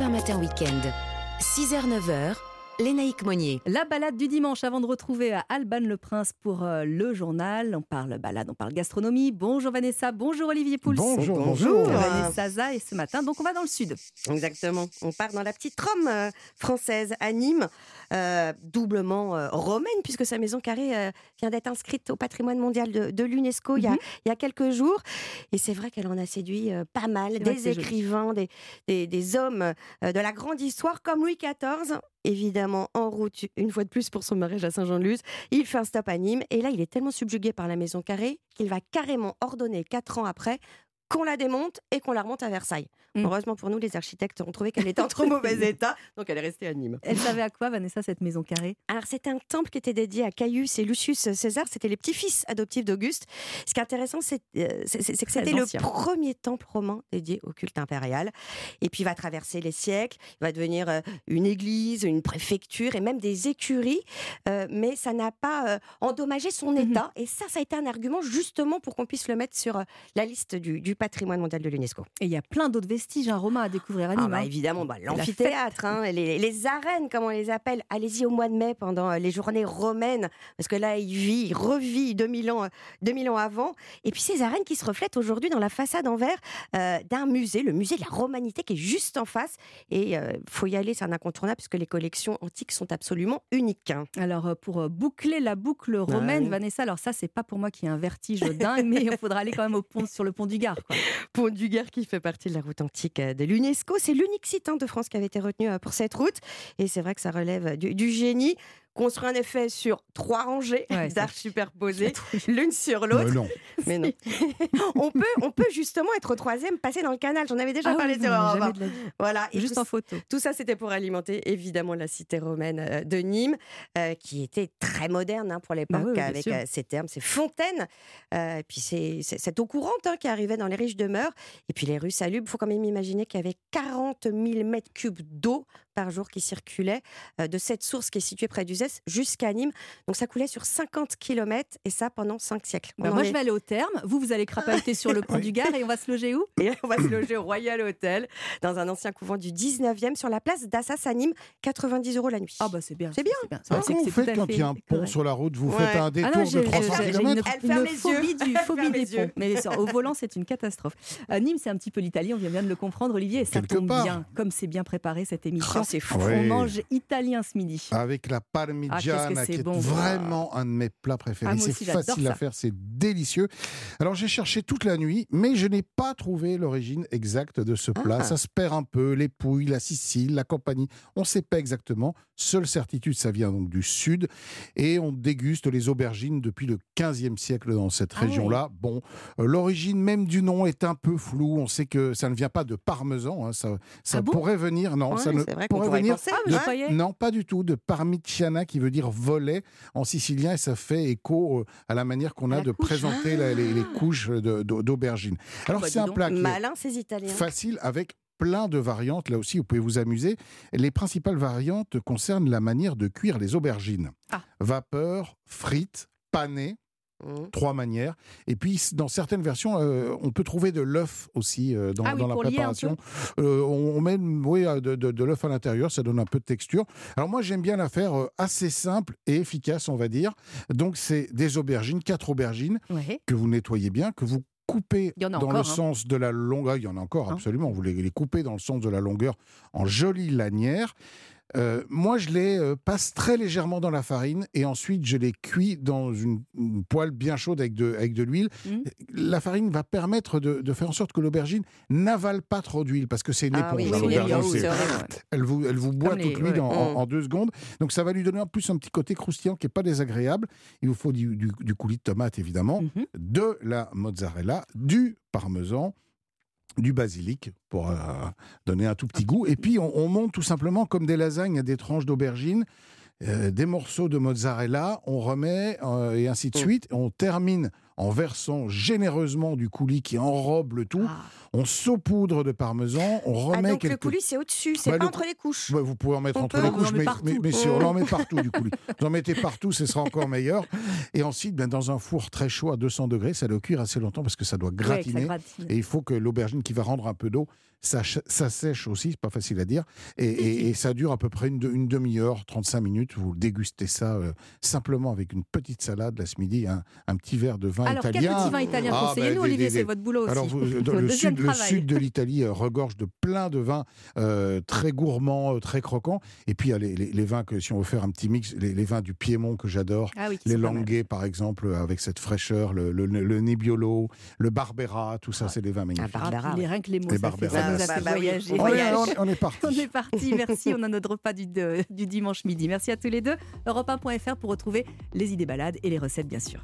1 Matin Week-end. 6h-9h, Lénaïque Monnier. La balade du dimanche avant de retrouver à Alban le Prince pour euh, le journal. On parle balade, on parle gastronomie. Bonjour Vanessa, bonjour Olivier Pouls. Bonjour, bonjour. bonjour. Vanessa Za et ce matin, donc on va dans le sud. Exactement. On part dans la petite Rome euh, française, à Nîmes, euh, doublement euh, romaine, puisque sa maison carrée euh, vient d'être inscrite au patrimoine mondial de, de l'UNESCO il, y a- Mhm. il y a quelques jours. Et c'est vrai qu'elle en a séduit euh, pas mal, des écrivains, des, des, des hommes euh, de la grande histoire, comme Louis XIV. Évidemment, en route, une fois de plus pour son mariage à Saint-Jean-de-Luz. Il fait un stop à Nîmes. Et là, il est tellement subjugué par la maison carrée qu'il va carrément ordonner, quatre ans après, qu'on la démonte et qu'on la remonte à Versailles. Mm. Heureusement pour nous, les architectes ont trouvé qu'elle était en trop mauvais état, donc elle est restée à Nîmes. Elle savait à quoi, Vanessa, cette maison carrée? Alors, c'est un temple qui était dédié à Caius et Lucius César. C'était les petits-fils adoptifs d'Auguste. Ce qui est intéressant, c'est euh, que c'était le premier temple romain dédié au culte impérial. Et puis, il va traverser les siècles. Il va devenir euh, une église, une préfecture et même des écuries. Euh, mais ça n'a pas euh, endommagé son Mhm. état. Et ça, ça a été un argument justement pour qu'on puisse le mettre sur la liste du, du patrimoine mondial de l'UNESCO. Et il y a plein d'autres vestiges hein, romains à découvrir à Ah Nîmes. bah, hein. évidemment, bah, La l'amphithéâtre, hein, les, les arènes, comme on les appelle. Allez-y au mois de mai pendant euh, les journées romaines, parce que là, il vit, il revit 2000 ans, euh, 2000 ans avant. Et puis ces arènes qui se reflètent aujourd'hui dans la façade en verre euh, d'un musée, le musée de la Romanité, qui est juste en face. Et il faut y aller, c'est un incontournable, puisque les collections antiques sont absolument uniques. hein. Alors, euh, pour euh, boucler la boucle romaine, Ah oui. Vanessa, alors ça, c'est pas pour moi qui ai un vertige dingue, mais il faudra aller quand même au pont, sur le pont du Gard. Pont du Gard qui fait partie de la route antique euh, de l'UNESCO. C'est l'unique site hein, de France qui avait été retenu euh, pour cette route. Et c'est vrai que ça relève du, du génie. Construit en effet sur trois rangées Ouais, d'arches superposées, l'une sur l'autre. Mais non. Mais non. on, peut, on peut justement être au troisième, passer dans le canal. J'en avais déjà Ah parlé oui, sur non, Europe jamais 1. de la vie. Voilà. Et Juste tout, en photo. tout ça, c'était pour alimenter évidemment la cité romaine euh, de Nîmes, euh, qui était très moderne hein, pour l'époque, Bah oui, bien avec euh, ces termes, ces fontaines. Euh, et puis c'est c'est cette eau courante hein, qui arrivait dans les riches demeures. Et puis les rues salubres, il faut quand même imaginer qu'il y avait 40 000 mètres cubes d'eau par jour qui circulait euh, de cette source qui est située près d'Uzès jusqu'à Nîmes. Donc ça coulait sur 50 km et ça pendant 5 siècles. Bah, moi, est- je vais aller au terme. Vous, vous allez crapahuter sur le pont du Gard et on va se loger où? Et on va se loger au Royal Hotel, dans un ancien couvent du 19e, sur la place d'Assas à Nîmes, 90 euros la nuit. Ah bah c'est bien. C'est bien. C'est comment que vous faites quand il y a un pont correct. sur la route Vous Ouais. faites un Ah détour non, de j'ai- 300 j'ai- j'ai km Elle ferme les phobie, yeux. du, phobie des ponts. Mais au volant, c'est une catastrophe. Nîmes, c'est un petit peu l'Italie, on vient bien de le comprendre, Olivier, et ça tombe bien, comme c'est bien préparé cette émission. C'est fou. On mange italien ce midi. Avec la parmigiana, Ah, qui est bon. vraiment un de mes plats préférés. Ah, c'est facile à faire, c'est délicieux. Alors j'ai cherché toute la nuit, mais je n'ai pas trouvé l'origine exacte de ce plat. Ah. Ça se perd un peu, les pouilles, la Sicile, la compagnie. On ne sait pas exactement. Seule certitude, ça vient donc du sud. Et on déguste les aubergines depuis le 15e siècle dans cette Ah région-là. Bon, euh, l'origine même du nom est un peu floue. On sait que ça ne vient pas de parmesan. hein. Ça, ça bon? pourrait venir, non, Ouais, ça ne pourrait y venir penser. Ah, de- non, pas du tout, de parmigiana qui veut dire volet en sicilien et ça fait écho euh, à la manière qu'on a la de couche. présenter les, les couches de- de- d'aubergine. Alors bah, c'est un donc. plat Malin, ces Italiens. facile avec plein de variantes. Là aussi, vous pouvez vous amuser. Les principales variantes concernent la manière de cuire les aubergines. Ah. Vapeur, frites, panées, Mmh. trois manières. Et puis, dans certaines versions, euh, on peut trouver de l'œuf aussi euh, dans, Ah oui, dans la préparation. Euh, on, on met oui, de, de- de l'œuf à l'intérieur, ça donne un peu de texture. Alors moi, j'aime bien la faire assez simple et efficace, on va dire. Donc, c'est des aubergines, quatre aubergines Ouais. que vous nettoyez bien, que vous coupez dans encore, le hein. sens de la longueur. Il y en a encore, Hein absolument. Vous les, les coupez dans le sens de la longueur en jolies lanières. Euh, moi, je les euh, passe très légèrement dans la farine et ensuite je les cuis dans une, une poêle bien chaude avec de, avec de l'huile. Mhm. La farine va permettre de, de faire en sorte que l'aubergine n'avale pas trop d'huile parce que c'est une Ah éponge. oui, hein, c'est- c'est vrai. elle vous, elle vous boit toute l'huile ouais, en, en deux secondes. Donc ça va lui donner en plus un petit côté croustillant qui n'est pas désagréable. Il vous faut du, du- du coulis de tomate évidemment, Mhm. de la mozzarella, du parmesan, du basilic pour euh, donner un tout petit goût. Et puis on, on monte tout simplement comme des lasagnes à des tranches d'aubergine. euh, des morceaux de mozzarella, on remet euh, et ainsi de Mm. suite. On termine en versant généreusement du coulis qui enrobe le tout. Ah. On saupoudre de parmesan, on Ah, remet donc le coulis, c'est au-dessus, c'est Bah, pas le entre les couches. Bah, vous pouvez en mettre On entre peut- les couches, mais, mais, mais si on en met partout du coulis. Vous en mettez partout, ce sera encore meilleur. Et ensuite, ben, dans un four très chaud à 200 degrés, ça doit cuire assez longtemps parce que ça doit Ouais, que ça gratiner. gratine. Et il faut que l'aubergine qui va rendre un peu d'eau, ça, ch- ça sèche aussi, c'est pas facile à dire. Et, et- et ça dure à peu près une, de- une demi-heure, 35 minutes. Vous dégustez ça euh, simplement avec une petite salade là ce midi, un, un petit verre de vin Alors, quel italien. petit vin italien Ah, conseillez-nous, ben, des- Olivier des- C'est votre boulot aussi. Alors, vous- dans Votre le, sud, le travail. sud de l'Italie euh, regorge de plein de vins euh, très gourmands, euh, très croquants. Et puis, il y a les, les- les vins que, si on veut faire un petit mix, les, les vins du Piémont que j'adore. Ah oui, Les. Languais, par exemple, avec cette fraîcheur, le, le, le Nebbiolo, le Barbera, tout ça, c'est des vins magnifiques. Ah, Barbera, Les rien que les mots, Les ça, fait, ça nous a Bah, fait bah voyager. On est, voyage. on est- on est parti. On est parti, merci. On a notre repas du, du dimanche midi. Merci à tous les deux. Europe1.fr pour retrouver les idées balades et les recettes, bien sûr.